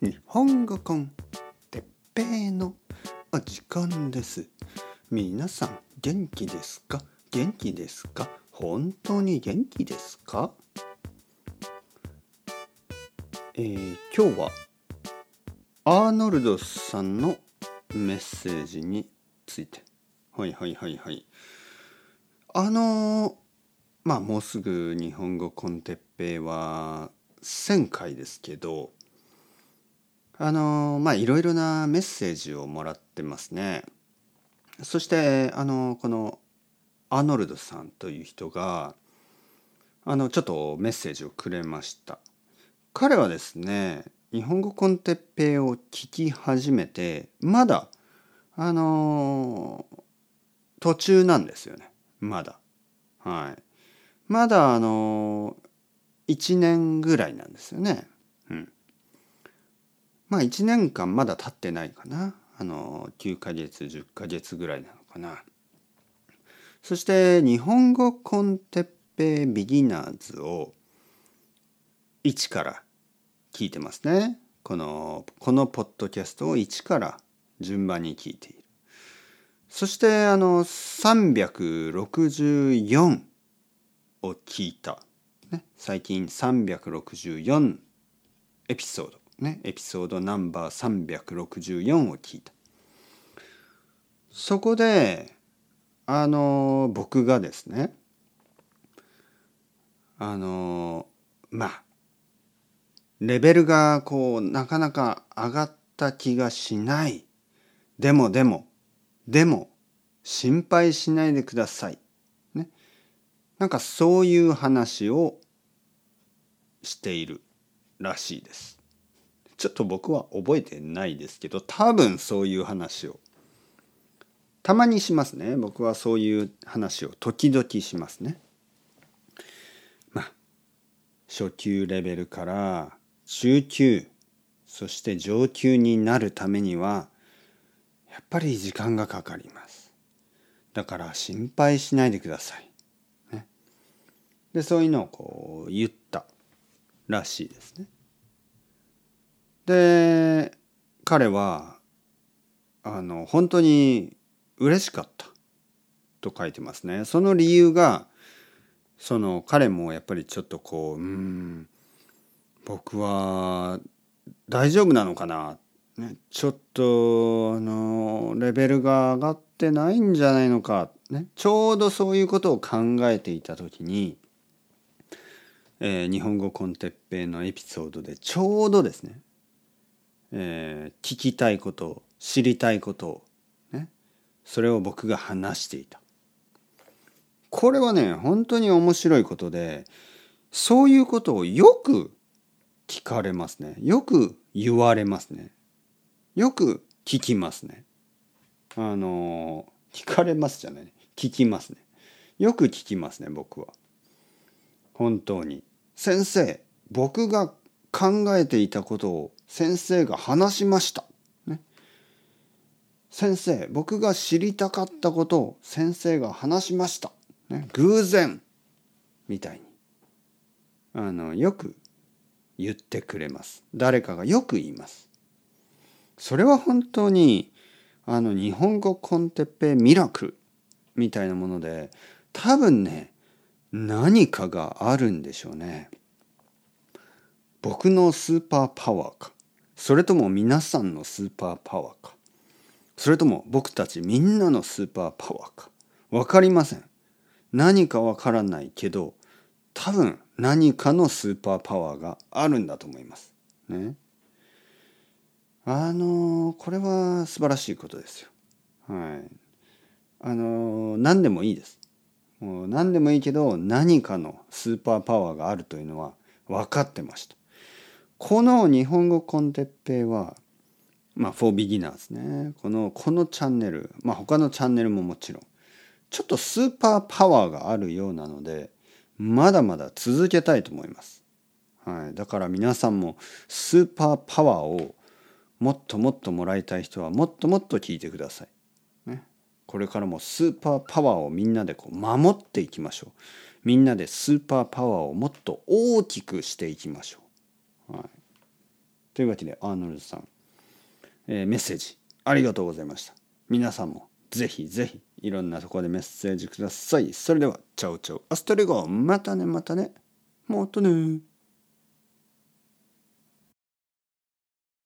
日本語コン。てっぺいのお時間です。皆さん元気ですか？元気ですか？本当に元気ですか？えー、今日はアーノルドさんのメッセージについて。はいはいはいはい。あのー、まあもうすぐ日本語コンテッペイは1,000回ですけどあのまあいろいろなメッセージをもらってますね。そしてあのこのアーノルドさんという人があのちょっとメッセージをくれました。彼はですね日本語コンテッペイを聞き始めてまだあの途中なんですよねまだ。はい。まだあの1年ぐらいなんですよね。うん。まあ1年間まだ経ってないかな。あの9ヶ月10ヶ月ぐらいなのかな。そして日本語コンテッペイビギナーズを1から聞いてますね。このこのポッドキャストを1から順番に聞いている。そしてあの364を聞いたね、最近364エピソード、ね、エピソードナンバー364を聞いた。そこであの僕がですねあのまあレベルがこうなかなか上がった気がしないでもでもでも心配しないでくださいねなんかそういう話をしているらしいです。ちょっと僕は覚えてないですけど多分そういう話をたまにしますね僕はそういう話を時々しますね。まあ初級レベルから中級そして上級になるためにはやっぱり時間がかかります。だから心配しないでください。ねでそういうのをこう言ったらしいですね。で彼はあの本当に嬉しかったと書いてますね。その理由がその彼もやっぱりちょっとこううん僕は大丈夫なのかな、ね、ちょっとあのレベルが上がってないんじゃないのか、ね、ちょうどそういうことを考えていた時にえー、日本語コンテッペイのエピソードでちょうどですね、えー、聞きたいこと知りたいこと、ね、それを僕が話していた。これはね本当に面白いことでそういうことをよく聞かれますね。よく言われますね。よく聞きますね。あの聞かれますじゃない。聞きますね。よく聞きますね僕は。本当に。先生僕が考えていたことを先生が話しました。ね、先生僕が知りたかったことを先生が話しました。ね、偶然みたいにあのよく言ってくれます。誰かがよく言います。それは本当にあの日本語コンテッペミラクルみたいなもので多分ね何かがあるんでしょうね。僕のスーパーパワーかそれとも皆さんのスーパーパワーか？それとも僕たちみんなのスーパーパワーか？分かりません。何か分からないけど多分何かのスーパーパワーがあるんだと思います。ね。あのこれは素晴らしいことですよ。はい。あの何でもいいです。もう何でもいいけど何かのスーパーパワーがあるというのは分かってました。この日本語コンテッペイはまあ for beginners ね。このこのチャンネルまあ他のチャンネルももちろんちょっとスーパーパワーがあるようなのでまだまだ続けたいと思います。はい、だから皆さんもスーパーパワーをもっともっともらいたい人はもっともっと聞いてください。ね。これからもスーパーパワーをみんなでこう守っていきましょう。みんなでスーパーパワーをもっと大きくしていきましょう、はい、というわけでアーノルドさん、えー、メッセージありがとうございました。皆さんもぜひぜひいろんなところでメッセージください。それではチャオチャオアストレゴまたねまたね。もっとね。